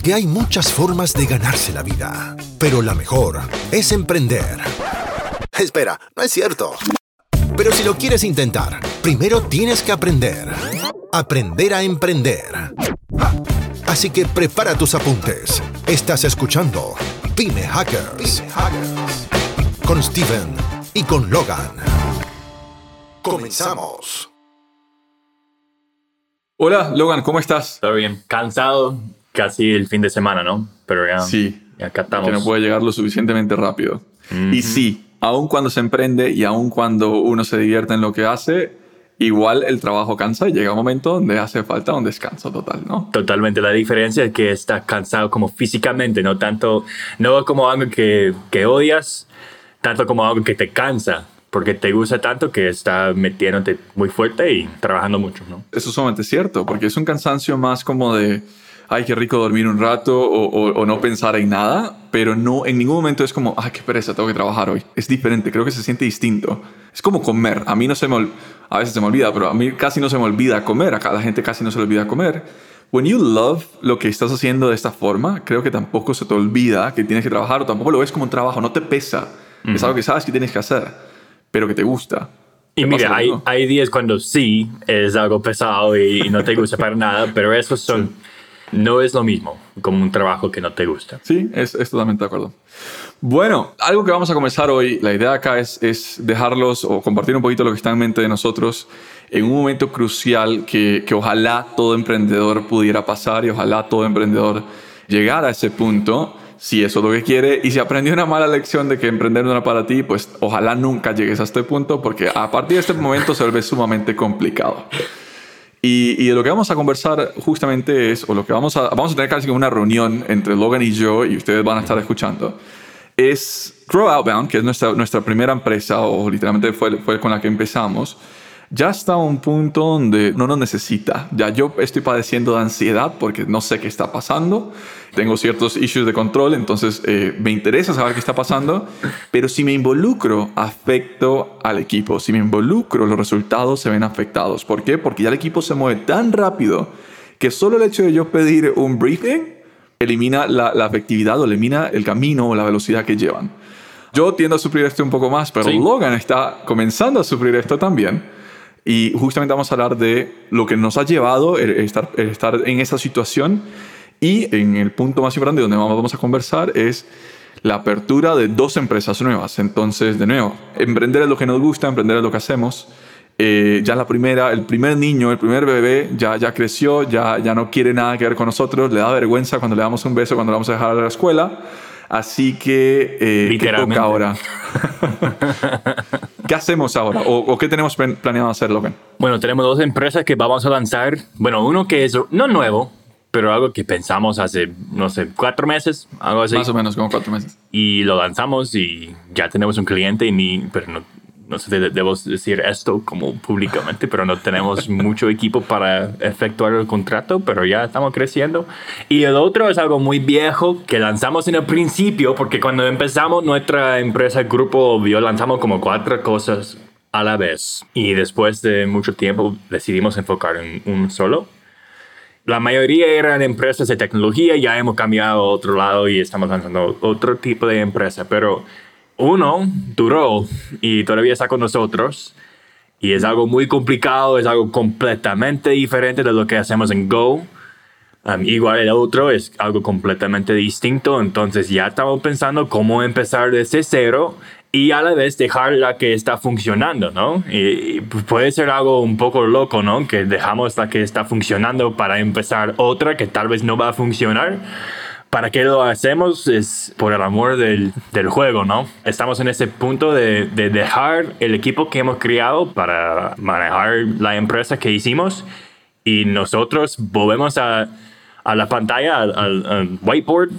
Porque hay muchas formas de ganarse la vida, pero la mejor es emprender. Espera, no es cierto. Pero si lo quieres intentar, primero tienes que aprender. Aprender a emprender. Así que prepara tus apuntes. Estás escuchando Pyme Hackers. Con Steven y con Logan. Comenzamos. Hola, Logan, ¿cómo estás? Todo bien. Cansado casi el fin de semana, ¿no? Pero ya, Sí, ya acá estamos. que no puede llegar lo suficientemente rápido. Y sí, aun cuando se emprende y aun cuando uno se divierte en lo que hace, igual el trabajo cansa y llega un momento donde hace falta un descanso total, ¿no? Totalmente. La diferencia es que estás cansado como físicamente, no tanto, no como algo que, que odias, tanto como algo que te cansa, porque te gusta tanto que está metiéndote muy fuerte y trabajando mucho, ¿no? Eso es sumamente cierto, porque es un cansancio más como de, ay, qué rico dormir un rato o, o- o no pensar en nada, pero no, en ningún momento es como, ay, qué pereza, tengo que trabajar hoy. Es diferente, creo que se siente distinto. Es como comer. A mí no se me, a veces se me olvida, pero a mí casi no se me olvida comer. Acá la gente casi no se le olvida comer. When you love lo que estás haciendo de esta forma, creo que tampoco se te olvida que tienes que trabajar o tampoco lo ves como un trabajo, no te pesa. Es algo que sabes que tienes que hacer, pero que te gusta. Y ¿Te mira, hay, días cuando sí es algo pesado y, y no te gusta para nada, pero esos son, no es lo mismo como un trabajo que no te gusta. Sí, es, es totalmente de acuerdo. Bueno, algo que vamos a comenzar hoy, la idea acá es, es dejarlos o compartir un poquito lo que está en mente de nosotros en un momento crucial que, que ojalá todo emprendedor pudiera pasar y ojalá todo emprendedor llegara a ese punto, si eso es lo que quiere, y si aprendió una mala lección de que emprender no era para ti, pues ojalá nunca llegues a este punto, porque a partir de este momento se vuelve sumamente complicado. Y, de lo que vamos a conversar justamente es, o lo que vamos a, vamos a tener casi una reunión entre Logan y yo, y ustedes van a estar escuchando, es Grow Outbound, que es nuestra, nuestra primera empresa, o literalmente fue, fue con la que empezamos, ya está a un punto donde no nos necesita. Ya yo estoy padeciendo de ansiedad porque no sé qué está pasando. Tengo ciertos issues de control, entonces eh, me interesa saber qué está pasando. Pero si me involucro, afecto al equipo. Si me involucro, los resultados se ven afectados. ¿Por qué? Porque ya el equipo se mueve tan rápido que solo el hecho de yo pedir un briefing elimina la, la efectividad o elimina el camino o la velocidad que llevan. Yo tiendo a sufrir esto un poco más, pero Sí. Logan está comenzando a sufrir esto también. Y justamente vamos a hablar de lo que nos ha llevado el estar, el estar en esa situación. Y en el punto más importante donde vamos a conversar es la apertura de dos empresas nuevas. Entonces, de nuevo, emprender es lo que nos gusta, emprender es lo que hacemos. Eh, ya la primera, el primer niño, el primer bebé ya, ya creció, ya, ya no quiere nada que ver con nosotros, le da vergüenza cuando le damos un beso, cuando le vamos a dejar a la escuela. Así que, eh, ¿qué Literalmente. toca ahora? ¿Qué hacemos ahora? ¿O, o qué tenemos plan- planeado hacer, Logan? Bueno, tenemos dos empresas que vamos a lanzar. Bueno, uno que es no nuevo, pero algo que pensamos hace, no sé, cuatro meses, algo así. Más o menos, como cuatro meses. Y lo lanzamos y ya tenemos un cliente, y ni, pero no, no sé, de- debo decir esto como públicamente, pero no tenemos mucho equipo para efectuar el contrato, pero ya estamos creciendo. Y el otro es algo muy viejo que lanzamos en el principio, porque cuando empezamos nuestra empresa, grupo Bio, lanzamos como cuatro cosas a la vez. Y después de mucho tiempo decidimos enfocar en un solo. La mayoría eran empresas de tecnología, ya hemos cambiado a otro lado y estamos lanzando otro tipo de empresa, pero uno duró y todavía está con nosotros y es algo muy complicado, es algo completamente diferente de lo que hacemos en Go. Igual el otro es algo completamente distinto, entonces ya estamos pensando cómo empezar desde cero y a la vez dejar la que está funcionando, ¿no? Y puede ser algo un poco loco, ¿no? Que dejamos la que está funcionando para empezar otra que tal vez no va a funcionar. ¿Para qué lo hacemos? Es por el amor del, del juego, ¿no? Estamos en ese punto de, de dejar el equipo que hemos creado para manejar la empresa que hicimos y nosotros volvemos a, a la pantalla, al, al- al whiteboard,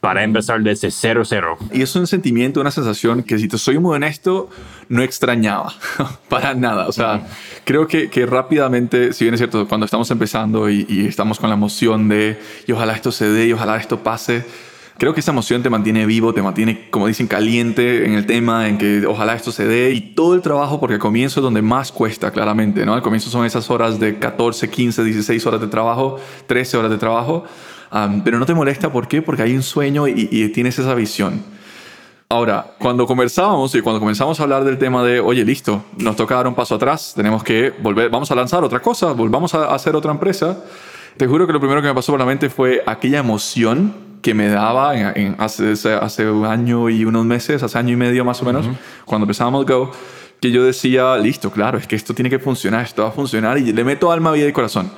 para empezar desde cero, cero. Y es un sentimiento, una sensación que, si te soy muy honesto, no extrañaba para nada. O sea, creo que, que rápidamente, si bien es cierto, cuando estamos empezando y, y estamos con la emoción de y ojalá esto se dé y ojalá esto pase, creo que esa emoción te mantiene vivo, te mantiene, como dicen, caliente en el tema, en que ojalá esto se dé y todo el trabajo, porque al comienzo es donde más cuesta, claramente, ¿no? Al comienzo son esas horas de 14, 15, 16 horas de trabajo, 13 horas de trabajo. Pero no te molesta, ¿por qué? Porque hay un sueño y, y tienes esa visión. Ahora, cuando conversábamos y cuando comenzamos a hablar del tema de, oye, listo, nos toca dar un paso atrás, tenemos que volver, vamos a lanzar otra cosa, volvamos a hacer otra empresa, te juro que lo primero que me pasó por la mente fue aquella emoción que me daba en, hace, hace, un año y unos meses, hace año y medio más o menos, cuando empezábamos Go, que yo decía, listo, claro, es que esto tiene que funcionar, esto va a funcionar y le meto alma, vida y corazón.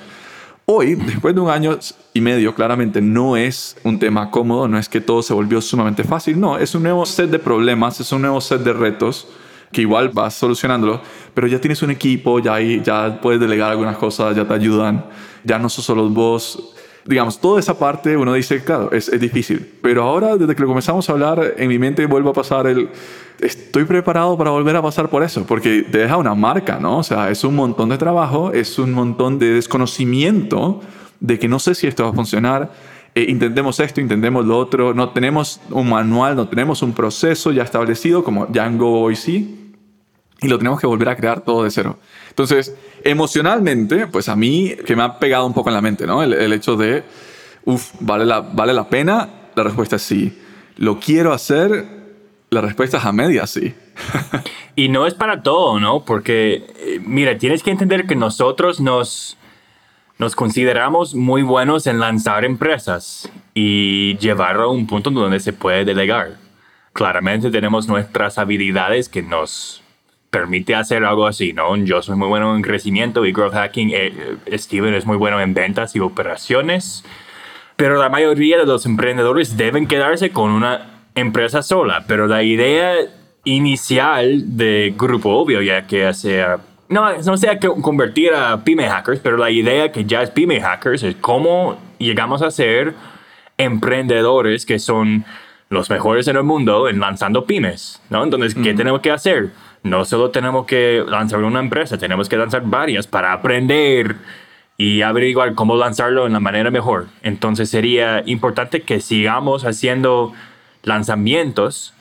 Hoy, después de un año y medio, claramente no es un tema cómodo, no es que todo se volvió sumamente fácil, no, es un nuevo set de problemas, es un nuevo set de retos que igual vas solucionándolo, pero ya tienes un equipo, ya, ya puedes delegar algunas cosas, ya te ayudan, ya no sos solo vos. Digamos, toda esa parte uno dice, claro, es, es difícil, pero ahora desde que lo comenzamos a hablar, en mi mente vuelve a pasar el, estoy preparado para volver a pasar por eso, porque te deja una marca, ¿no? O sea, es un montón de trabajo, es un montón de desconocimiento de que no sé si esto va a funcionar. Eh, intentemos esto, intentemos lo otro. No tenemos un manual, no tenemos un proceso ya establecido como Django hoy sí, y lo tenemos que volver a crear todo de cero. Entonces, emocionalmente, pues a mí que me ha pegado un poco en la mente, ¿no? El, hecho de, uff, ¿vale la, ¿vale la pena? La respuesta es sí. ¿Lo quiero hacer? La respuesta es a media, sí. y no es para todo, ¿no? Porque, eh, mira, tienes que entender que nosotros nos, nos consideramos muy buenos en lanzar empresas y llevarlo a un punto donde se puede delegar. Claramente tenemos nuestras habilidades que nos permite hacer algo así, ¿no? Yo soy muy bueno en crecimiento y growth hacking. Eh, eh, Steven es muy bueno en ventas y operaciones. Pero la mayoría de los emprendedores deben quedarse con una empresa sola, pero la idea inicial de Grupo Obvio, ya que sea, no, no sea que convertir a Pyme Hackers, pero la idea que ya es Pyme Hackers es cómo llegamos a ser emprendedores que son los mejores en el mundo en lanzando pymes, ¿no? Entonces, ¿qué tenemos que hacer? No solo tenemos que lanzar una empresa, tenemos que lanzar varias para aprender y averiguar cómo lanzarlo en la manera mejor. Entonces, sería importante que sigamos haciendo lanzamientos,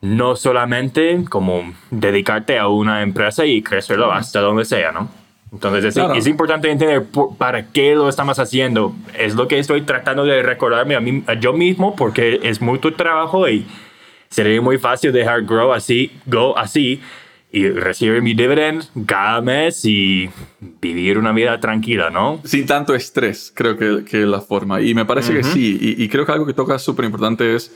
no solamente como dedicarte a una empresa y crecerlo hasta donde sea, ¿no? Entonces es, importante entender para qué lo estamos haciendo. Es lo que estoy tratando de recordarme a, mí, a yo mismo porque es mucho trabajo y sería muy fácil dejar grow así, go así y recibir mi dividend cada mes y vivir una vida tranquila, ¿no? Sin tanto estrés, creo que, que es la forma. Y me parece que sí. Y, y, creo que algo que toca súper importante es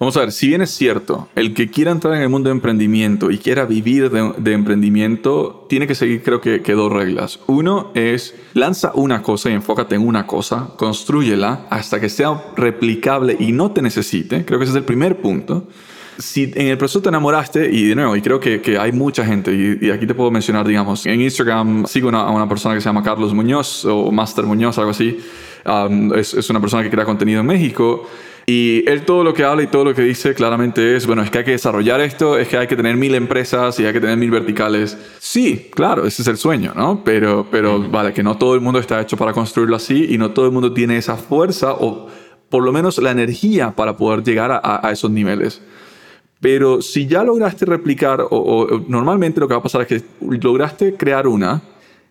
Vamos a ver, si bien es cierto, el que quiera entrar en el mundo de emprendimiento y quiera vivir de, emprendimiento, tiene que seguir creo que, que, dos reglas. Uno es, lanza una cosa y enfócate en una cosa, construyela hasta que sea replicable y no te necesite. Creo que ese es el primer punto. Si en el proceso te enamoraste, y de nuevo, y creo que, que hay mucha gente, y, aquí te puedo mencionar, digamos, en Instagram sigo a una persona que se llama Carlos Muñoz o Master Muñoz, algo así. Um, es, es una persona que crea contenido en México y él todo lo que habla y todo lo que dice claramente es, bueno, es que hay que desarrollar esto, es que hay que tener mil empresas y hay que tener mil verticales. Sí, claro, ese es el sueño, ¿no? Pero, pero vale, que no todo el mundo está hecho para construirlo así y no todo el mundo tiene esa fuerza o por lo menos la energía para poder llegar a, a esos niveles. Pero si ya lograste replicar, o, o, normalmente lo que va a pasar es que lograste crear una,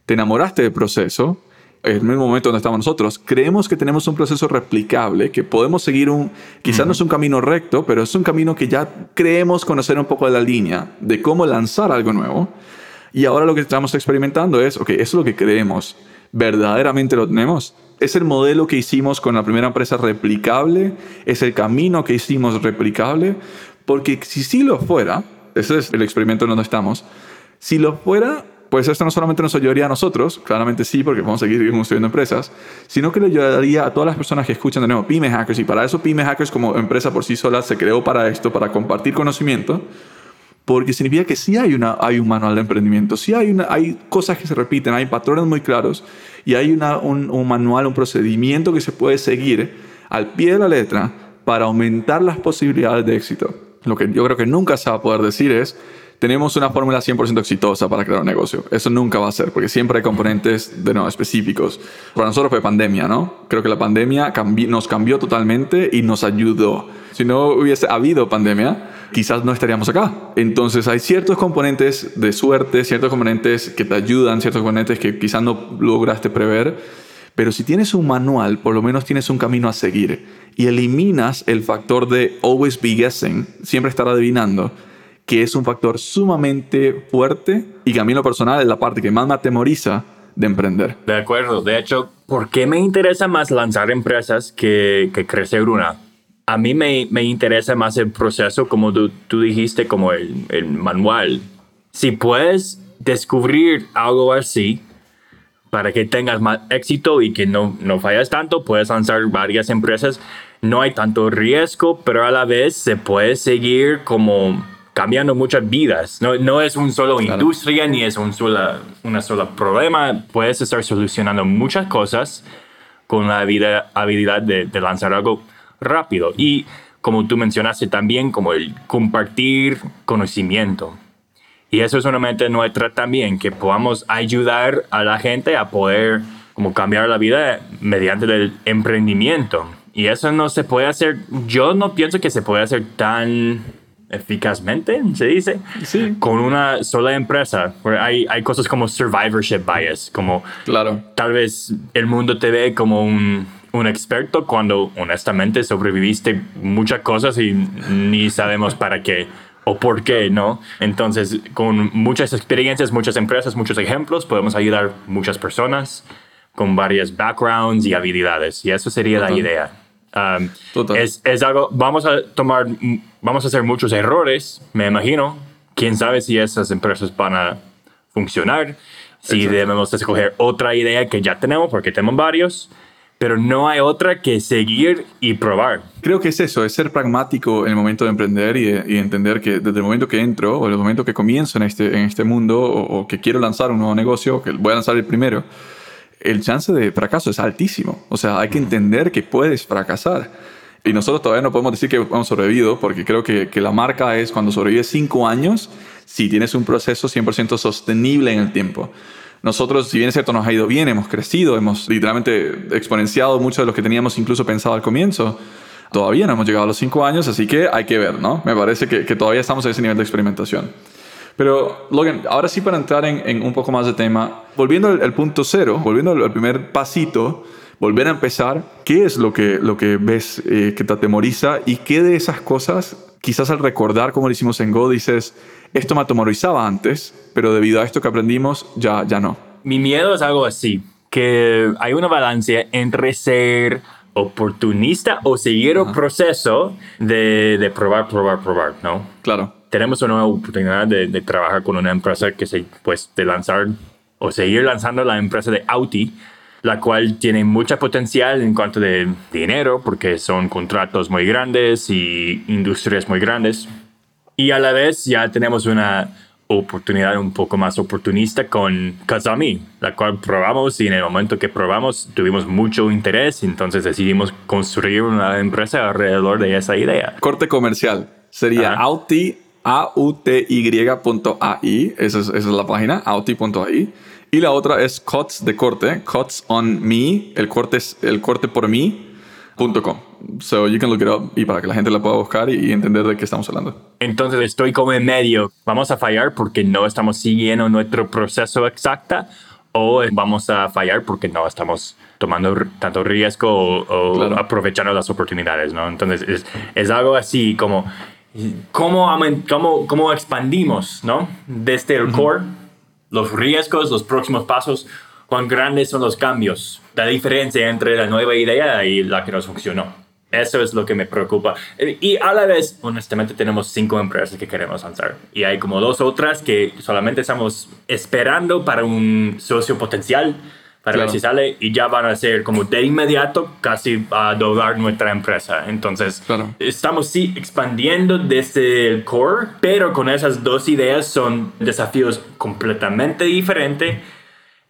te enamoraste del proceso, en el mismo momento donde estamos nosotros, creemos que tenemos un proceso replicable, que podemos seguir un, quizás no es un camino recto, pero es un camino que ya creemos conocer un poco de la línea, de cómo lanzar algo nuevo. Y ahora lo que estamos experimentando es, ok, eso es lo que creemos, verdaderamente lo tenemos. Es el modelo que hicimos con la primera empresa replicable, es el camino que hicimos replicable, porque si sí lo fuera, ese es el experimento en donde estamos, si lo fuera, pues esto no solamente nos ayudaría a nosotros, claramente sí, porque vamos a seguir construyendo empresas, sino que le ayudaría a todas las personas que escuchan de nuevo Pyme Hackers. Y para eso Pyme Hackers como empresa por sí sola se creó para esto, para compartir conocimiento, porque significa que sí hay, una, hay un manual de emprendimiento, sí hay, una, hay cosas que se repiten, hay patrones muy claros y hay una, un, un manual, un procedimiento que se puede seguir al pie de la letra para aumentar las posibilidades de éxito. Lo que yo creo que nunca se va a poder decir es, tenemos una fórmula 100% exitosa para crear un negocio. Eso nunca va a ser, porque siempre hay componentes de nuevo específicos. Para nosotros fue pandemia, ¿no? Creo que la pandemia nos cambió totalmente y nos ayudó. Si no hubiese habido pandemia, quizás no estaríamos acá. Entonces hay ciertos componentes de suerte, ciertos componentes que te ayudan, ciertos componentes que quizás no lograste prever, Pero si tienes un manual, por lo menos tienes un camino a seguir y eliminas el factor de always be guessing, siempre estar adivinando, que es un factor sumamente fuerte y que a mí lo personal es la parte que más me atemoriza de emprender. De acuerdo. De hecho, ¿por qué me interesa más lanzar empresas que, que crecer una? A mí me, me, interesa más el proceso, como tú, tú dijiste, como el, el manual. Si puedes descubrir algo así, para que tengas más éxito y que no, no fallas tanto, puedes lanzar varias empresas. No hay tanto riesgo, pero a la vez se puede seguir como cambiando muchas vidas. No, no es un solo industria ni es un sola, una sola problema. Puedes estar solucionando muchas cosas con la habilidad de, de lanzar algo rápido. Y como tú mencionaste también, como el compartir conocimiento. Y eso es solamente nuestra también, que podamos ayudar a la gente a poder como cambiar la vida mediante el emprendimiento. Y eso no se puede hacer, yo no pienso que se puede hacer tan eficazmente, se dice, sí. con una sola empresa. Hay, hay cosas como survivorship bias, como claro. tal vez el mundo te ve como un, un experto cuando honestamente sobreviviste muchas cosas y ni sabemos para qué o por qué, ¿no? Entonces, con muchas experiencias, muchas empresas, muchos ejemplos, podemos ayudar muchas personas con varias backgrounds y habilidades. Y eso sería la idea. Um, es, es, algo, vamos a tomar, vamos a hacer muchos errores, me imagino. Quién sabe si esas empresas van a funcionar, si debemos escoger otra idea que ya tenemos, porque tenemos varios pero no hay otra que seguir y probar. Creo que es eso, es ser pragmático en el momento de emprender y, entender que desde el momento que entro o el momento que comienzo en este, en este mundo o, que quiero lanzar un nuevo negocio, que voy a lanzar el primero, el chance de fracaso es altísimo. O sea, hay que entender que puedes fracasar. Y nosotros todavía no podemos decir que hemos sobrevivido, porque creo que, que la marca es cuando sobrevives cinco años, si tienes un proceso 100% sostenible en el tiempo. Nosotros, si bien es cierto, nos ha ido bien, hemos crecido, hemos literalmente exponenciado mucho de lo que teníamos incluso pensado al comienzo. Todavía no hemos llegado a los cinco años, así que hay que ver, ¿no? Me parece que, que todavía estamos en ese nivel de experimentación. Pero, Logan, ahora sí para entrar en, en un poco más de tema, volviendo al, punto cero, volviendo al, primer pasito, volver a empezar, ¿qué es lo que, lo que ves eh, que te atemoriza y qué de esas cosas, quizás al recordar como lo hicimos en Go, dices, esto me atemorizaba antes, pero debido a esto que aprendimos, ya, ya no. Mi miedo es algo así, que hay una balance entre ser oportunista o seguir el proceso de, de, probar, probar, probar, ¿no? Claro. Tenemos una oportunidad de, de, trabajar con una empresa que se, pues, de lanzar o seguir lanzando la empresa de Audi, la cual tiene mucha potencial en cuanto de dinero, porque son contratos muy grandes y industrias muy grandes. Y a la vez ya tenemos una oportunidad un poco más oportunista con Kazami, la cual probamos y en el momento que probamos tuvimos mucho interés, entonces decidimos construir una empresa alrededor de esa idea. Corte comercial sería Auti, A-U-T-Y.ai, esa es, esa es la página, auti.ai. Y la otra es Cuts de corte, Cuts on Me, el corte, el corte por mí, .com. So you can look it up y para que la gente la pueda buscar y, entender de qué estamos hablando. Entonces estoy como en medio. ¿Vamos a fallar porque no estamos siguiendo nuestro proceso exacta o vamos a fallar porque no estamos tomando tanto riesgo o, aprovechando las oportunidades, ¿no? Entonces es, es algo así como cómo, cómo, cómo expandimos, ¿no? Desde el core, los riesgos, los próximos pasos, cuán grandes son los cambios, la diferencia entre la nueva idea y la que nos funcionó. Eso es lo que me preocupa. Y a la vez, honestamente, tenemos cinco empresas que queremos lanzar. Y hay como dos otras que solamente estamos esperando para un socio potencial, para ver si sale, y ya van a ser como de inmediato casi a doblar nuestra empresa. Entonces, estamos sí expandiendo desde el core, pero con esas dos ideas son desafíos completamente diferentes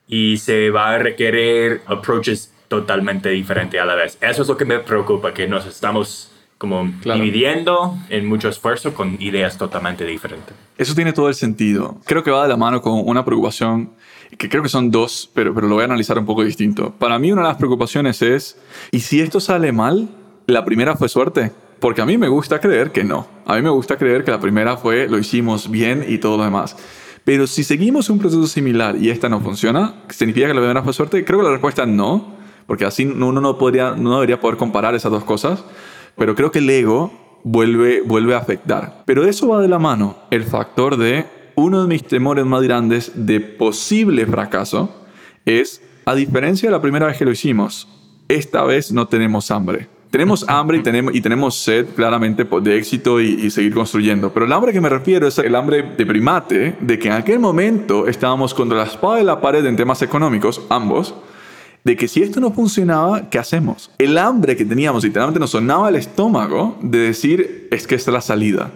y se va a requerir approaches totalmente diferentes a la vez. Eso es lo que me preocupa, que nos estamos como dividiendo en mucho esfuerzo con ideas totalmente diferentes. Eso tiene todo el sentido. Creo que va de la mano con una preocupación, que creo que son dos, pero, pero lo voy a analizar un poco distinto. Para mí una de las preocupaciones es, ¿y si esto sale mal? ¿La primera fue suerte? Porque a mí me gusta creer que no. A mí me gusta creer que la primera fue, lo hicimos bien y todo lo demás. Pero si seguimos un proceso similar y esta no funciona, ¿significa que la primera fue suerte? Creo que la respuesta no. porque así uno no, podría, no debería poder comparar esas dos cosas, pero creo que el ego vuelve, vuelve a afectar. Pero eso va de la mano, el factor de uno de mis temores más grandes de posible fracaso es, a diferencia de la primera vez que lo hicimos, esta vez no tenemos hambre. Tenemos hambre y tenemos, y tenemos sed claramente de éxito y, y, seguir construyendo. Pero el hambre que me refiero es el hambre de primate, de que en aquel momento estábamos contra la espada de la pared en temas económicos, ambos, de que si esto no funcionaba, ¿qué hacemos? El hambre que teníamos literalmente nos sonaba el estómago de decir, es que esta es la salida.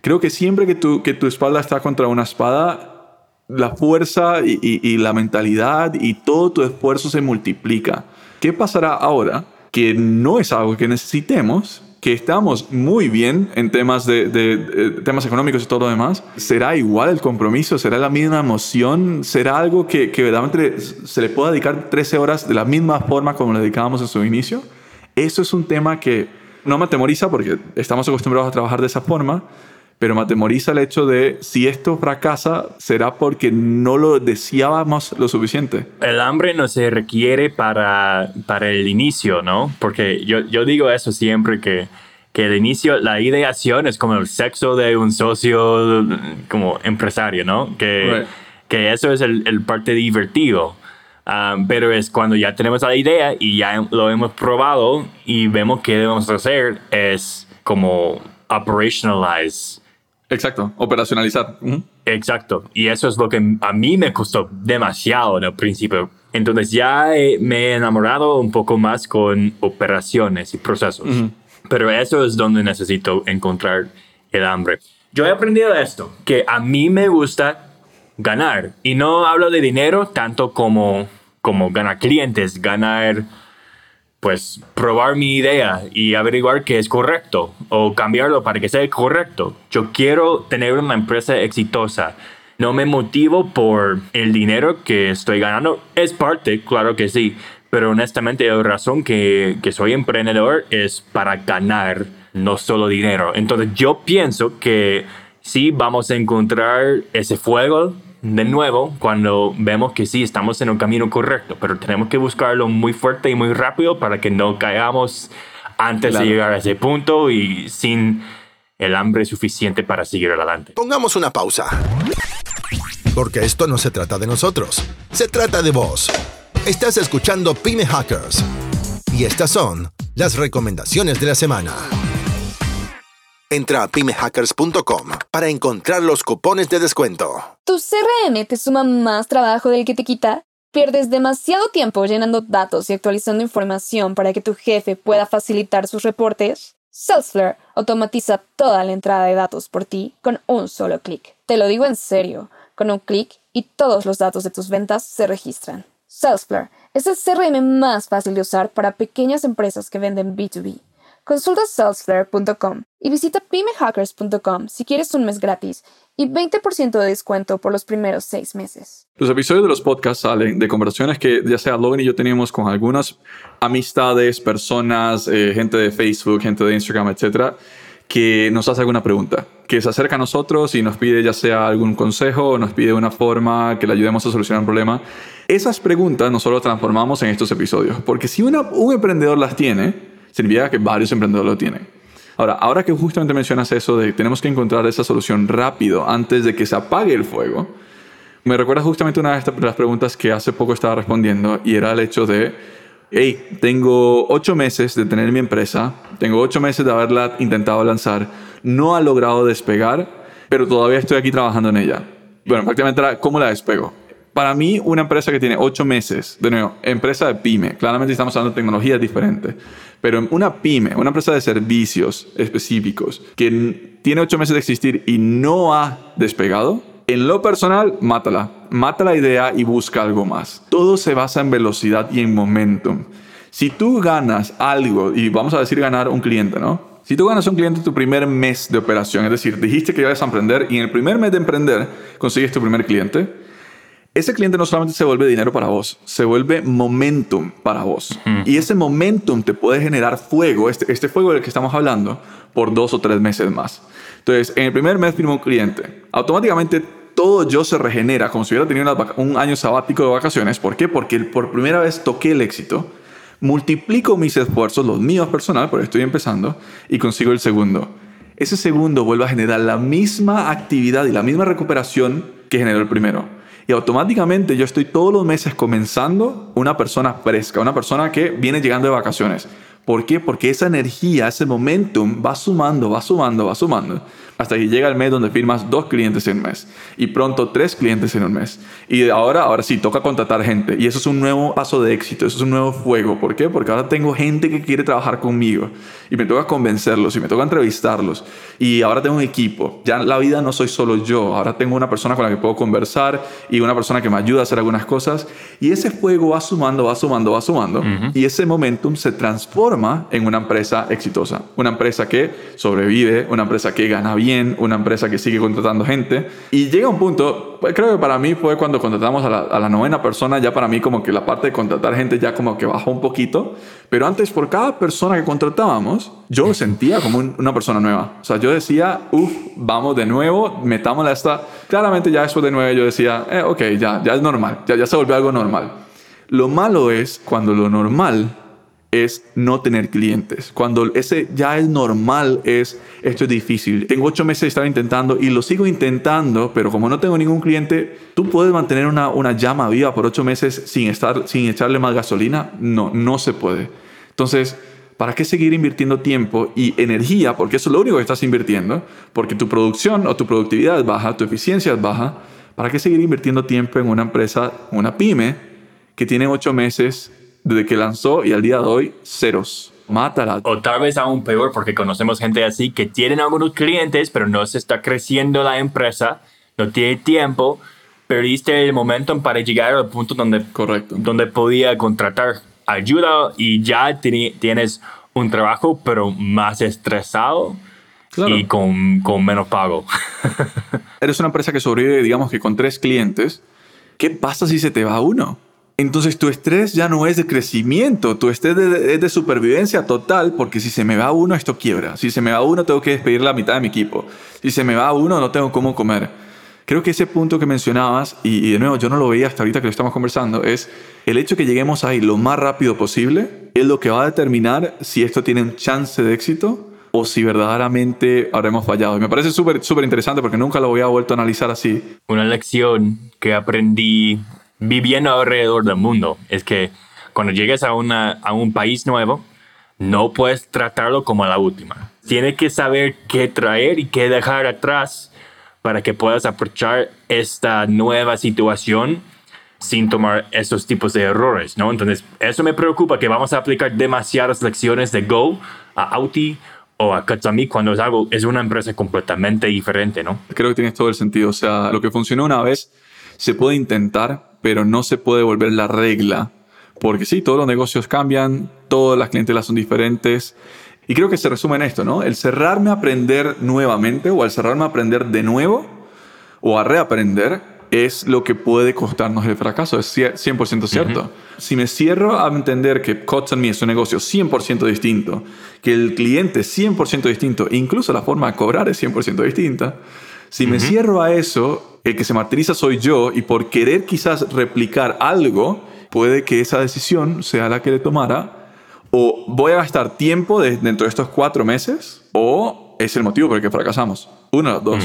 Creo que siempre que tu, espalda está contra una espada, la fuerza y la mentalidad y todo tu esfuerzo se multiplica. ¿Qué pasará ahora? que no es algo que necesitemos, que estamos muy bien en temas de, temas económicos y todo lo demás, ¿será igual el compromiso? ¿Será la misma emoción? ¿Será algo que, que verdaderamente se le pueda dedicar 13 horas de la misma forma como le dedicábamos en su inicio? Eso es un tema que no me atemoriza porque estamos acostumbrados a trabajar de esa forma, pero me atemoriza el hecho de si esto fracasa, será porque no lo deseábamos lo suficiente. El hambre no se requiere para, para el inicio, ¿no? Porque yo, yo digo eso siempre que que el inicio, la ideación es como el sexo de un socio como empresario, ¿no? Que, que eso es el, el parte divertido. Ah, pero es cuando ya tenemos la idea y ya lo hemos probado y vemos qué debemos hacer, es como operationalize Exacto, operacionalizar. Exacto, y eso es lo que a mí me costó demasiado en el principio. Entonces ya me he enamorado un poco más con operaciones y procesos. Pero eso es donde necesito encontrar el hambre. Yo he aprendido esto, que a mí me gusta ganar. Y no hablo de dinero tanto como, como ganar clientes, ganar pues probar mi idea y averiguar que es correcto o cambiarlo para que sea correcto. Yo quiero tener una empresa exitosa. No me motivo por el dinero que estoy ganando. Es parte, claro que sí, pero honestamente la razón que, que soy emprendedor es para ganar, no solo dinero. Entonces yo pienso que sí vamos a encontrar ese fuego de nuevo cuando vemos que sí estamos en un camino correcto, pero tenemos que buscarlo muy fuerte y muy rápido para que no caigamos antes de llegar a ese punto y sin el hambre suficiente para seguir adelante. Pongamos una pausa. Porque esto no se trata de nosotros, se trata de vos. Estás escuchando Pyme Hackers. Y estas son las recomendaciones de la semana. Entra a pymehackers.com para encontrar los cupones de descuento. ¿Tu CRM te suma más trabajo del que te quita? ¿Pierdes demasiado tiempo llenando datos y actualizando información para que tu jefe pueda facilitar sus reportes? Salesforce automatiza toda la entrada de datos por ti con un solo clic. Te lo digo en serio, con un clic y todos los datos de tus ventas se registran. Salesforce es el CRM más fácil de usar para pequeñas empresas que venden B2B. Consulta salesflare.com y visita pymehackers.com si quieres un mes gratis y 20% de descuento por los primeros seis meses. Los episodios de los podcasts salen de conversaciones que ya sea Logan y yo teníamos con algunas amistades, personas, eh, gente de Facebook, gente de Instagram, etcétera, que nos hace alguna pregunta, que se acerca a nosotros y nos pide ya sea algún consejo o nos pide una forma que le ayudemos a solucionar un problema. Esas preguntas nosotros transformamos en estos episodios, porque si una, un emprendedor las tiene, significa que varios emprendedores lo tienen. Ahora, ahora que justamente mencionas eso de que tenemos que encontrar esa solución rápido antes de que se apague el fuego, me recuerda justamente una de las preguntas que hace poco estaba respondiendo y era el hecho de, hey, tengo ocho meses de tener mi empresa, tengo ocho meses de haberla intentado lanzar, no ha logrado despegar, pero todavía estoy aquí trabajando en ella. Bueno, prácticamente ¿cómo la despego? Para mí, una empresa que tiene ocho meses, de nuevo, empresa de pyme, claramente estamos hablando de tecnologías diferentes, pero una pyme, una empresa de servicios específicos que tiene ocho meses de existir y no ha despegado, en lo personal, mátala. Mata la idea y busca algo más. Todo se basa en velocidad y en momentum. Si tú ganas algo, y vamos a decir ganar un cliente, ¿no? Si tú ganas un cliente tu primer mes de operación, es decir, dijiste que ibas a emprender y en el primer mes de emprender consigues tu primer cliente, ese cliente no solamente se vuelve dinero para vos, se vuelve momentum para vos. Y ese momentum te puede generar fuego, este, este fuego del que estamos hablando, por dos o tres meses más. Entonces, en el primer mes firmó un cliente. Automáticamente todo yo se regenera como si hubiera tenido un año sabático de vacaciones. ¿Por qué? Porque por primera vez toqué el éxito. multiplico mis esfuerzos, los míos personal, porque estoy empezando, y consigo el segundo. Ese segundo vuelve a generar la misma actividad y la misma recuperación que generó el primero. Y automáticamente yo estoy todos los meses comenzando una persona fresca, una persona que viene llegando de vacaciones. ¿Por qué? Porque esa energía, ese momentum va sumando, va sumando, va sumando hasta que llega el mes donde firmas dos clientes en un mes y pronto tres clientes en un mes. Y ahora, ahora sí, toca contratar gente y eso es un nuevo paso de éxito, eso es un nuevo fuego. ¿Por qué? Porque ahora tengo gente que quiere trabajar conmigo y me toca convencerlos y me toca entrevistarlos y ahora tengo un equipo. Ya la vida no soy solo yo, ahora tengo una persona con la que puedo conversar y una persona que me ayuda a hacer algunas cosas y ese fuego va sumando, va sumando, va sumando y ese momentum se transforma en una empresa exitosa, una empresa que sobrevive, una empresa que gana bien una empresa que sigue contratando gente. Y llega un punto, pues, creo que para mí fue cuando contratamos a la, novena persona, ya para mí como que la parte de contratar gente ya como que bajó un poquito. Pero antes, por cada persona que contratábamos, yo sentía como una persona nueva. O sea, yo decía, uff, vamos de nuevo, metámosla esta. Claramente ya después de nueve yo decía, eh, ok, ya, ya es normal, ya, ya se volvió algo normal. Lo malo es cuando lo normal es no tener clientes. Cuando ese ya es normal, es esto es difícil. Tengo ocho meses de estar intentando y lo sigo intentando, pero como no tengo ningún cliente, ¿tú puedes mantener una, una llama viva por ocho meses sin, estar, sin echarle más gasolina? No, no se puede. Entonces, ¿para qué seguir invirtiendo tiempo y energía? Porque eso es lo único que estás invirtiendo, porque tu producción o tu productividad es baja, tu eficiencia es baja. ¿Para qué seguir invirtiendo tiempo en una empresa, una pyme, que tiene ocho meses desde que lanzó y al día de hoy, ceros. Mátala. O tal vez aún peor, porque conocemos gente así que tienen algunos clientes, pero no se está creciendo la empresa, no tiene tiempo, perdiste el momento para llegar al punto donde, Correcto. donde podía contratar ayuda y ya tienes un trabajo, pero más estresado. y con, con, menos pago. Eres una empresa que sobrevive, digamos que con tres clientes. ¿Qué pasa si se te va uno? Entonces tu estrés ya no es de crecimiento, tu estrés es de supervivencia total, porque si se me va uno, esto quiebra. Si se me va uno, tengo que despedir la mitad de mi equipo. Si se me va uno, no tengo cómo comer. Creo que ese punto que mencionabas, y, de nuevo yo no lo veía hasta ahorita que lo estamos conversando, es el hecho que lleguemos ahí lo más rápido posible, es lo que va a determinar si esto tiene un chance de éxito o si verdaderamente habremos fallado. Y me parece súper súper interesante porque nunca lo había vuelto a analizar así. Una lección que aprendí viviendo alrededor del mundo. Es que cuando llegues a, una, a un país nuevo, no puedes tratarlo como la última. Tienes que saber qué traer y qué dejar atrás para que puedas aprovechar esta nueva situación sin tomar esos tipos de errores, ¿no? Entonces, eso me preocupa, que vamos a aplicar demasiadas lecciones de Go a Audi o a Katsami cuando es algo, es una empresa completamente diferente, ¿no? Creo que tienes todo el sentido. O sea, lo que funcionó una vez se puede intentar, pero no se puede volver la regla. Porque sí, todos los negocios cambian, todas las clientelas son diferentes. Y creo que se resume en esto, ¿no? El cerrarme a aprender nuevamente o al cerrarme a aprender de nuevo o a reaprender es lo que puede costarnos el fracaso. Es 100% cierto. Si me cierro a entender que Cots Me es un negocio 100% distinto, que el cliente es 100% distinto, incluso la forma de cobrar es 100% distinta, si me cierro a eso, el que se martiriza soy yo y por querer quizás replicar algo, puede que esa decisión sea la que le tomara o voy a gastar tiempo dentro de estos cuatro meses o es el motivo por el que fracasamos. Uno de los dos.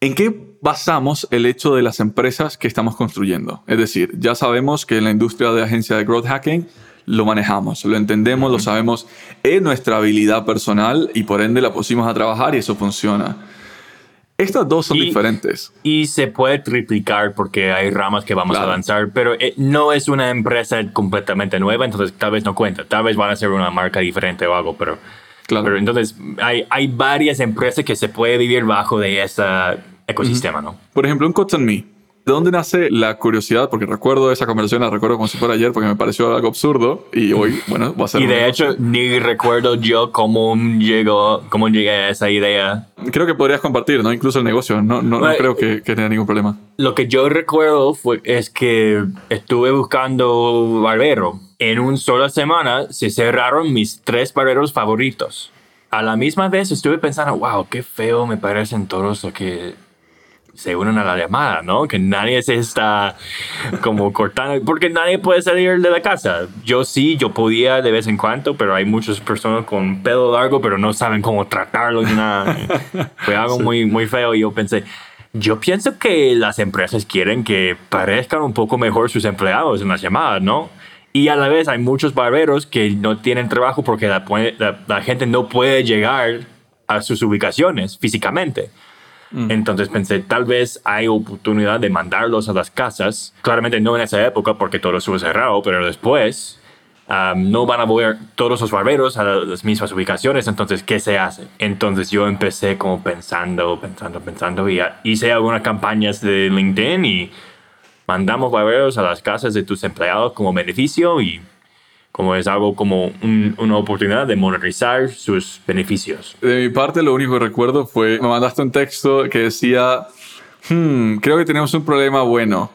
¿En qué basamos el hecho de las empresas que estamos construyendo? Es decir, ya sabemos que en la industria de agencia de growth hacking lo manejamos, lo entendemos, lo sabemos, es nuestra habilidad personal y por ende la pusimos a trabajar y eso funciona. Estas dos son diferentes. Y se puede triplicar porque hay ramas que vamos a lanzar, pero eh, no es una empresa completamente nueva, entonces tal vez no cuenta. Tal vez van a ser una marca diferente o algo, pero, claro. pero entonces hay, hay varias empresas que se puede vivir bajo de ese ecosistema, ¿no? Por ejemplo, un Cotton Me ¿De dónde nace la curiosidad? Porque recuerdo esa conversación, la recuerdo como si fuera ayer, porque me pareció algo absurdo y hoy, bueno, va a ser. Y de hecho, ni recuerdo yo cómo llegó, cómo llegué a esa idea. Creo que podrías compartir, ¿no? Incluso el negocio, no, no, creo que, que, tenga ningún problema. Lo que yo recuerdo fue, es que estuve buscando barbero. En una sola semana se cerraron mis tres barberos favoritos. A la misma vez estuve pensando, wow, qué feo me parecen todos los que se unen a la llamada, ¿no? Que nadie se está como cortando, porque nadie puede salir de la casa. Yo sí, yo podía de vez en cuando, pero hay muchas personas con pelo largo, pero no saben cómo tratarlo ni nada. Fue algo muy, muy feo y yo pensé, yo pienso que las empresas quieren que parezcan un poco mejor sus empleados en las llamadas, ¿no? Y a la vez hay muchos barberos que no tienen trabajo porque la, la, gente no puede llegar a sus ubicaciones físicamente. Mm. Entonces pensé, tal vez hay oportunidad de mandarlos a las casas. Claramente no en esa época porque todo estuvo cerrado, pero después no van a volver todos los barberos a las mismas ubicaciones, entonces, ¿qué se hace? Entonces yo empecé como pensando, pensando, pensando y hice algunas campañas de LinkedIn y mandamos barberos a las casas de tus empleados como beneficio y como es algo como una oportunidad de monetizar sus beneficios. De mi parte, lo único que recuerdo fue, me mandaste un texto que decía, hmm, creo que tenemos un problema bueno.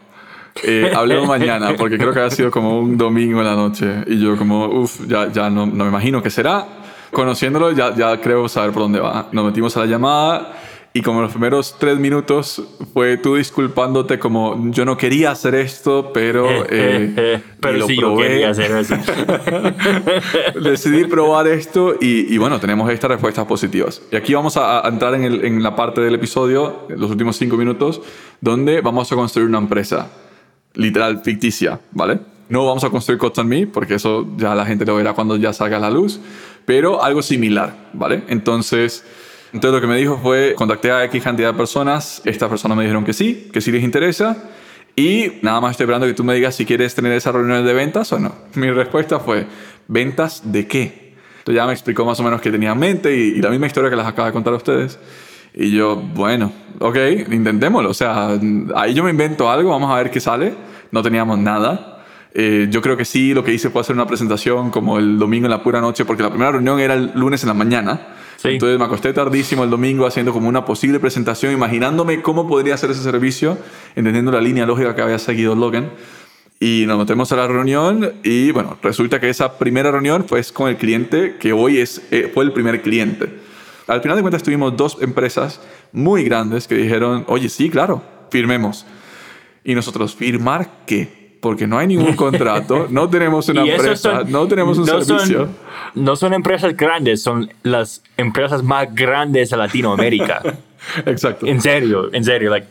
Eh, hablemos mañana, porque creo que ha sido como un domingo en la noche. Y yo como, uff, ya, ya no, no, me imagino qué será. Conociéndolo, ya, ya creo saber por dónde va. Nos metimos a la llamada y como los primeros tres minutos fue tú disculpándote como yo no quería hacer esto, pero... Eh, pero lo sí, yo quería hacer eso. Decidí probar esto y, y, bueno, tenemos estas respuestas positivas. Y aquí vamos a, entrar en, el, en la parte del episodio, los últimos cinco minutos, donde vamos a construir una empresa literal ficticia, ¿vale? No vamos a construir Cots Me, porque eso ya la gente lo verá cuando ya salga a la luz, pero algo similar, ¿vale? Entonces, entonces lo que me dijo fue, contacté a X cantidad de personas, estas personas me dijeron que sí, que sí les interesa, y nada más estoy esperando que tú me digas si quieres tener esa reunión de ventas o no. Mi respuesta fue, ¿ventas de qué? Entonces ya me explicó más o menos qué tenía en mente y, la misma historia que les acabo de contar a ustedes. Y yo, bueno, ok, intentémoslo. O sea, ahí yo me invento algo, vamos a ver qué sale. No teníamos nada. Eh, yo creo que sí, lo que hice fue hacer una presentación como el domingo en la pura noche, porque la primera reunión era el lunes en la mañana. Entonces me acosté tardísimo el domingo haciendo como una posible presentación, imaginándome cómo podría hacer ese servicio, entendiendo la línea lógica que había seguido Logan. Y nos metemos a la reunión y bueno, resulta que esa primera reunión fue con el cliente que hoy es, eh, fue el primer cliente. Al final de cuentas tuvimos dos empresas muy grandes que dijeron, oye, sí, claro, firmemos. Y nosotros, ¿firmar qué? Porque no hay ningún contrato, no tenemos una empresa, no tenemos un servicio. no son empresas grandes, son las empresas más grandes de Latinoamérica. Exacto. En serio, en serio. Like,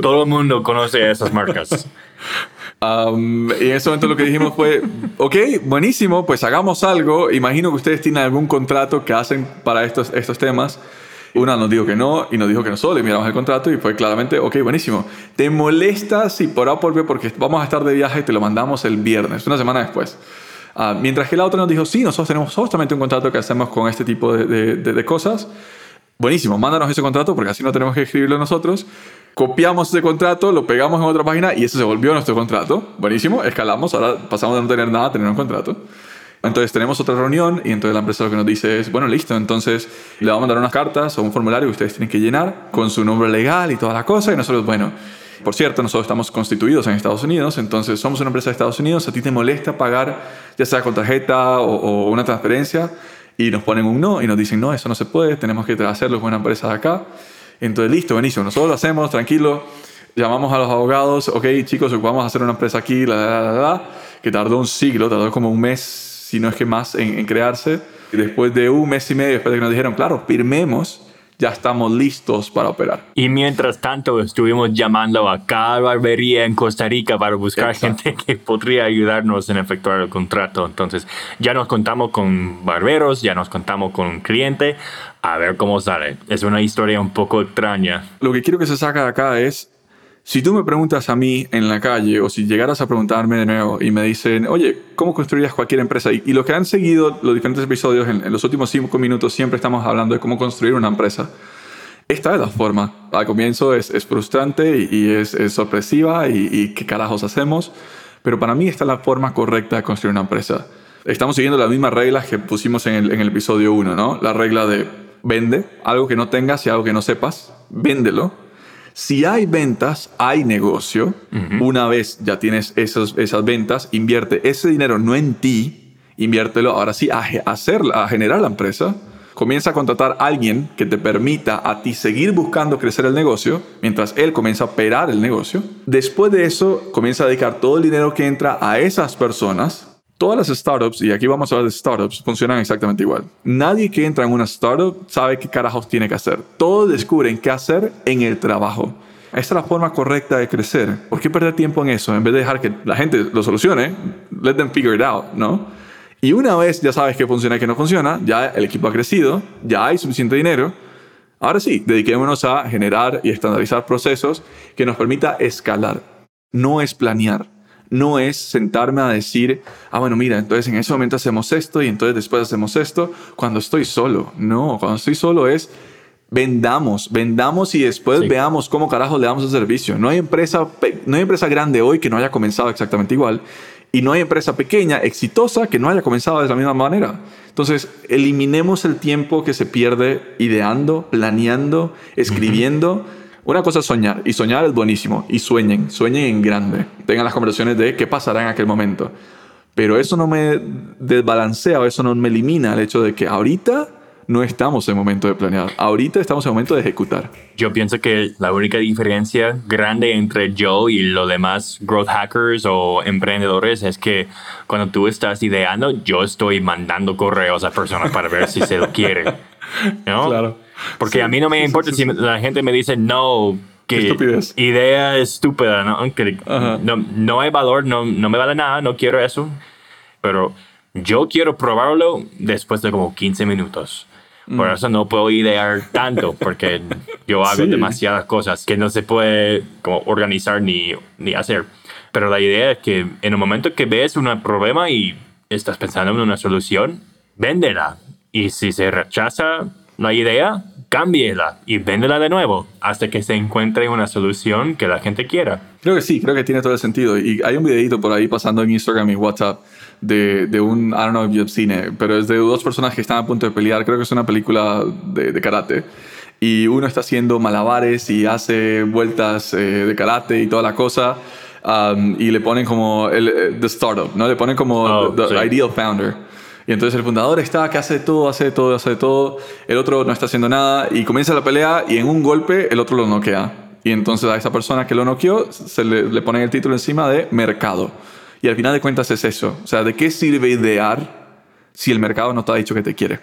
todo el mundo conoce esas marcas. y en ese momento lo que dijimos fue, ok, buenísimo, pues hagamos algo. Imagino que ustedes tienen algún contrato que hacen para estos, estos temas. Una nos dijo que no y nos dijo que no solo. Y miramos el contrato y fue claramente, ok, buenísimo. ¿Te molesta si por A por B, porque vamos a estar de viaje te lo mandamos el viernes, una semana después? Ah, mientras que la otra nos dijo, sí, nosotros tenemos justamente un contrato que hacemos con este tipo de, de, de cosas. Buenísimo, mándanos ese contrato porque así no tenemos que escribirlo nosotros copiamos ese contrato, lo pegamos en otra página y ese se volvió nuestro contrato. Buenísimo, escalamos, ahora pasamos de no tener nada a tener un contrato. Entonces tenemos otra reunión y entonces la empresa lo que nos dice es, bueno, listo, entonces le vamos a mandar unas cartas o un formulario que ustedes tienen que llenar con su nombre legal y toda la cosa y nosotros, bueno, por cierto, nosotros estamos constituidos en Estados Unidos, entonces somos una empresa de Estados Unidos, a ti te molesta pagar ya sea con tarjeta o, una transferencia y nos ponen un no y nos dicen, no, eso no se puede, tenemos que hacerlo con una empresa de acá. Entonces, listo, buenísimo. Nosotros lo hacemos, tranquilo. Llamamos a los abogados, ok, chicos, vamos a hacer una empresa aquí, la, la, la, la, que tardó un siglo, tardó como un mes, si no es que más, en, en crearse. Y después de un mes y medio, después de que nos dijeron, claro, firmemos, ya estamos listos para operar. Y mientras tanto estuvimos llamando a cada barbería en Costa Rica para buscar gente que podría ayudarnos en efectuar el contrato. Entonces ya nos contamos con barberos, ya nos contamos con un cliente, a ver cómo sale. Es una historia un poco extraña. Lo que quiero que se saque de acá es si tú me preguntas a mí en la calle o si llegaras a preguntarme de nuevo y me dicen, oye, ¿cómo construirías cualquier empresa? Y, y los que han seguido los diferentes episodios en, los últimos cinco minutos siempre estamos hablando de cómo construir una empresa. Esta es la forma. Al comienzo es, frustrante y, es, es, sorpresiva y, qué carajos hacemos, pero para mí esta es la forma correcta de construir una empresa. Estamos siguiendo las mismas reglas que pusimos en el, en el episodio 1, ¿no? La regla de vende algo que no tengas y algo que no sepas, véndelo si hay ventas, hay negocio. Uh -huh. Una vez ya tienes esos, esas ventas, invierte ese dinero no en ti, inviértelo ahora sí a, hacer, a generar la empresa. comienza a contratar a alguien que te permita a ti seguir buscando crecer el negocio, mientras él comienza a operar el negocio. Después de eso, comienza a dedicar todo el dinero que entra a esas personas. Todas las startups, y aquí vamos a hablar de startups, funcionan exactamente igual. Nadie que entra en una startup sabe qué carajos tiene que hacer. Todos descubren qué hacer en el trabajo. Esta es la forma correcta de crecer. ¿Por qué perder tiempo en eso? En vez de dejar que la gente lo solucione, let them figure it out, ¿no? Y una vez ya sabes qué funciona y qué no funciona, ya el equipo ha crecido, ya hay suficiente dinero, ahora sí, dediquémonos a generar y estandarizar procesos que nos permita escalar. No es planear, no es sentarme a decir, ah, bueno, mira, entonces en ese momento hacemos esto y entonces después hacemos esto cuando estoy solo. No, cuando estoy solo es vendamos, vendamos y después veamos cómo carajo le damos el servicio. No hay, empresa, no hay empresa grande hoy que no haya comenzado exactamente igual y no hay empresa pequeña, exitosa, que no haya comenzado de la misma manera. Entonces, eliminemos el tiempo que se pierde ideando, planeando, escribiendo. Una cosa es soñar, y soñar es buenísimo, y sueñen, sueñen en grande, tengan las conversaciones de qué pasará en aquel momento. Pero eso no me desbalancea o eso no me elimina el hecho de que ahorita no estamos en momento de planear. Ahorita estamos en momento de ejecutar. Yo pienso que la única diferencia grande entre yo y los demás growth hackers o emprendedores es que cuando tú estás ideando, yo estoy mandando correos a personas para ver si se lo quiere. ¿no? Claro. Porque a mí no me importa si la gente me dice no, que idea estúpida, ¿no? Que no, no, hay valor, no, no me vale nada, no quiero eso. Pero yo quiero probarlo después de como 15 minutos. Por mm. eso no puedo idear tanto, porque yo hago demasiadas cosas que no se puede como organizar ni, ni hacer. Pero la idea es que en el momento que ves un problema y estás pensando en una solución, véndela. Y si se rechaza la idea, cámbiela y véndela de nuevo hasta que se encuentre una solución que la gente quiera. Creo que sí, creo que tiene todo el sentido. Y hay un videito por ahí pasando en Instagram y WhatsApp de, de un, I don't know if you've seen it, pero es de dos personas que están a punto de pelear. Creo que es una película de, de karate. Y uno está haciendo malabares y hace vueltas eh, de karate y toda la cosa. Um, y le ponen como el, eh, the startup, ¿no? Le ponen como oh, the ideal founder. Y entonces el fundador está que hace todo, hace todo, hace todo. El otro no está haciendo nada y comienza la pelea y en un golpe el otro lo noquea. Y entonces a esa persona que lo noqueó se le, le ponen el título encima de mercado. Y al final de cuentas es eso. O sea, ¿de qué sirve idear si el mercado no te ha dicho que te quiere?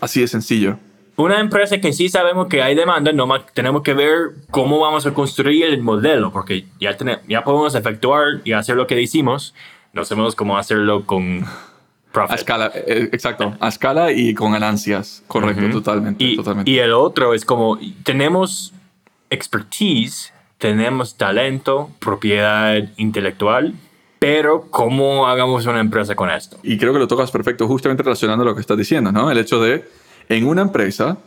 Así de sencillo. Una empresa que sí sabemos que hay demanda, no tenemos que ver cómo vamos a construir el modelo, porque ya, tenemos, ya podemos efectuar y hacer lo que decimos, no sabemos cómo hacerlo con profit. A escala, eh, exacto, a escala y con ganancias, correcto, totalmente, y, totalmente. Y el otro es como, tenemos expertise, tenemos talento, propiedad intelectual, pero ¿cómo hagamos una empresa con esto? Y creo que lo tocas perfecto, justamente relacionando lo que estás diciendo, ¿no? El hecho de, en una empresa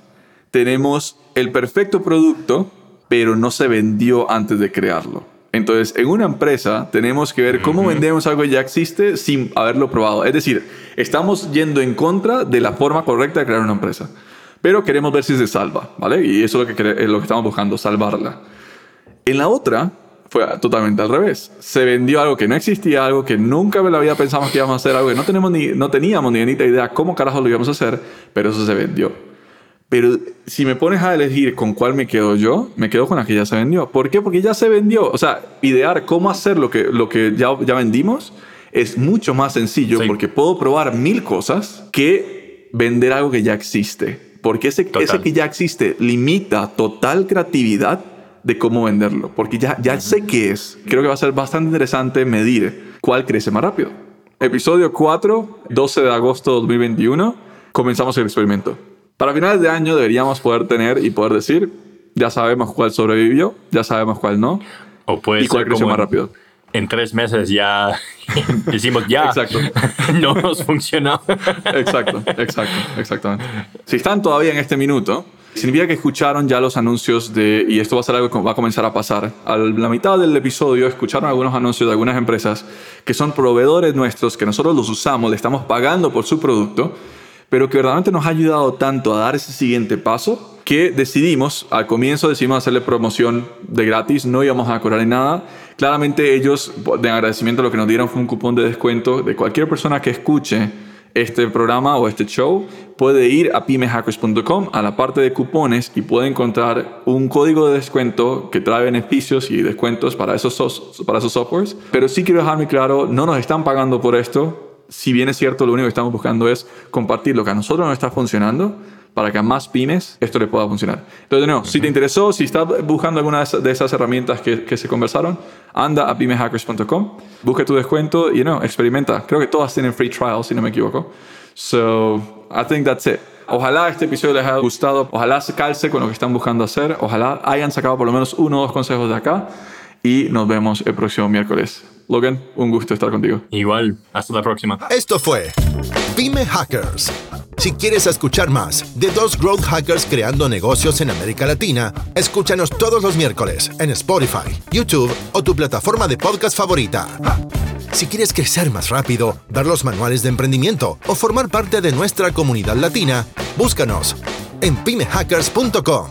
tenemos el perfecto producto, pero no se vendió antes de crearlo. Entonces, en una empresa tenemos que ver cómo vendemos algo que ya existe sin haberlo probado. Es decir, estamos yendo en contra de la forma correcta de crear una empresa. Pero queremos ver si se salva, ¿vale? Y eso es lo que, es lo que estamos buscando, salvarla. En la otra, fue totalmente al revés. Se vendió algo que no existía, algo que nunca me lo había pensado que íbamos a hacer, algo que no, tenemos ni, no teníamos ni ni idea cómo carajo lo íbamos a hacer, pero eso se vendió. Pero si me pones a elegir con cuál me quedo yo, me quedo con la que ya se vendió. ¿Por qué? Porque ya se vendió. O sea, idear cómo hacer lo que, lo que ya, ya vendimos es mucho más sencillo porque puedo probar mil cosas que vender algo que ya existe. Porque ese, ese que ya existe limita total creatividad de cómo venderlo, porque ya, ya sé qué es. Creo que va a ser bastante interesante medir cuál crece más rápido. Episodio 4, 12 de agosto de 2021, comenzamos el experimento. Para finales de año deberíamos poder tener y poder decir, ya sabemos cuál sobrevivió, ya sabemos cuál no, o puede y cuál creció más rápido. En tres meses ya decimos ya. Exacto. no nos funcionó. exacto, exacto, exactamente. Si están todavía en este minuto, significa que escucharon ya los anuncios de, y esto va a ser algo que va a comenzar a pasar, a la mitad del episodio escucharon algunos anuncios de algunas empresas que son proveedores nuestros, que nosotros los usamos, le estamos pagando por su producto, pero que verdaderamente nos ha ayudado tanto a dar ese siguiente paso que decidimos, al comienzo decidimos hacerle promoción de gratis, no íbamos a cobrar ni nada. Claramente ellos, de agradecimiento, lo que nos dieron fue un cupón de descuento de cualquier persona que escuche este programa o este show, puede ir a pymehackers.com a la parte de cupones y puede encontrar un código de descuento que trae beneficios y descuentos para esos, para esos softwares. Pero sí quiero dejarme claro, no nos están pagando por esto. Si bien es cierto, lo único que estamos buscando es compartir lo que a nosotros nos está funcionando para que a más pymes esto le pueda funcionar. Entonces, no, si te interesó, si estás buscando alguna de esas herramientas que, que se conversaron, anda a pymehackers.com, busca tu descuento y no, experimenta. Creo que todas tienen free trial, si no me equivoco. So, I think that's it. Ojalá este episodio les haya gustado, ojalá se calce con lo que están buscando hacer, ojalá hayan sacado por lo menos uno o dos consejos de acá y nos vemos el próximo miércoles. Logan, un gusto estar contigo. Igual, hasta la próxima. Esto fue Pyme Hackers si quieres escuchar más de dos growth hackers creando negocios en América Latina, escúchanos todos los miércoles en Spotify, YouTube o tu plataforma de podcast favorita. Si quieres crecer más rápido, ver los manuales de emprendimiento o formar parte de nuestra comunidad latina, búscanos en pymehackers.com.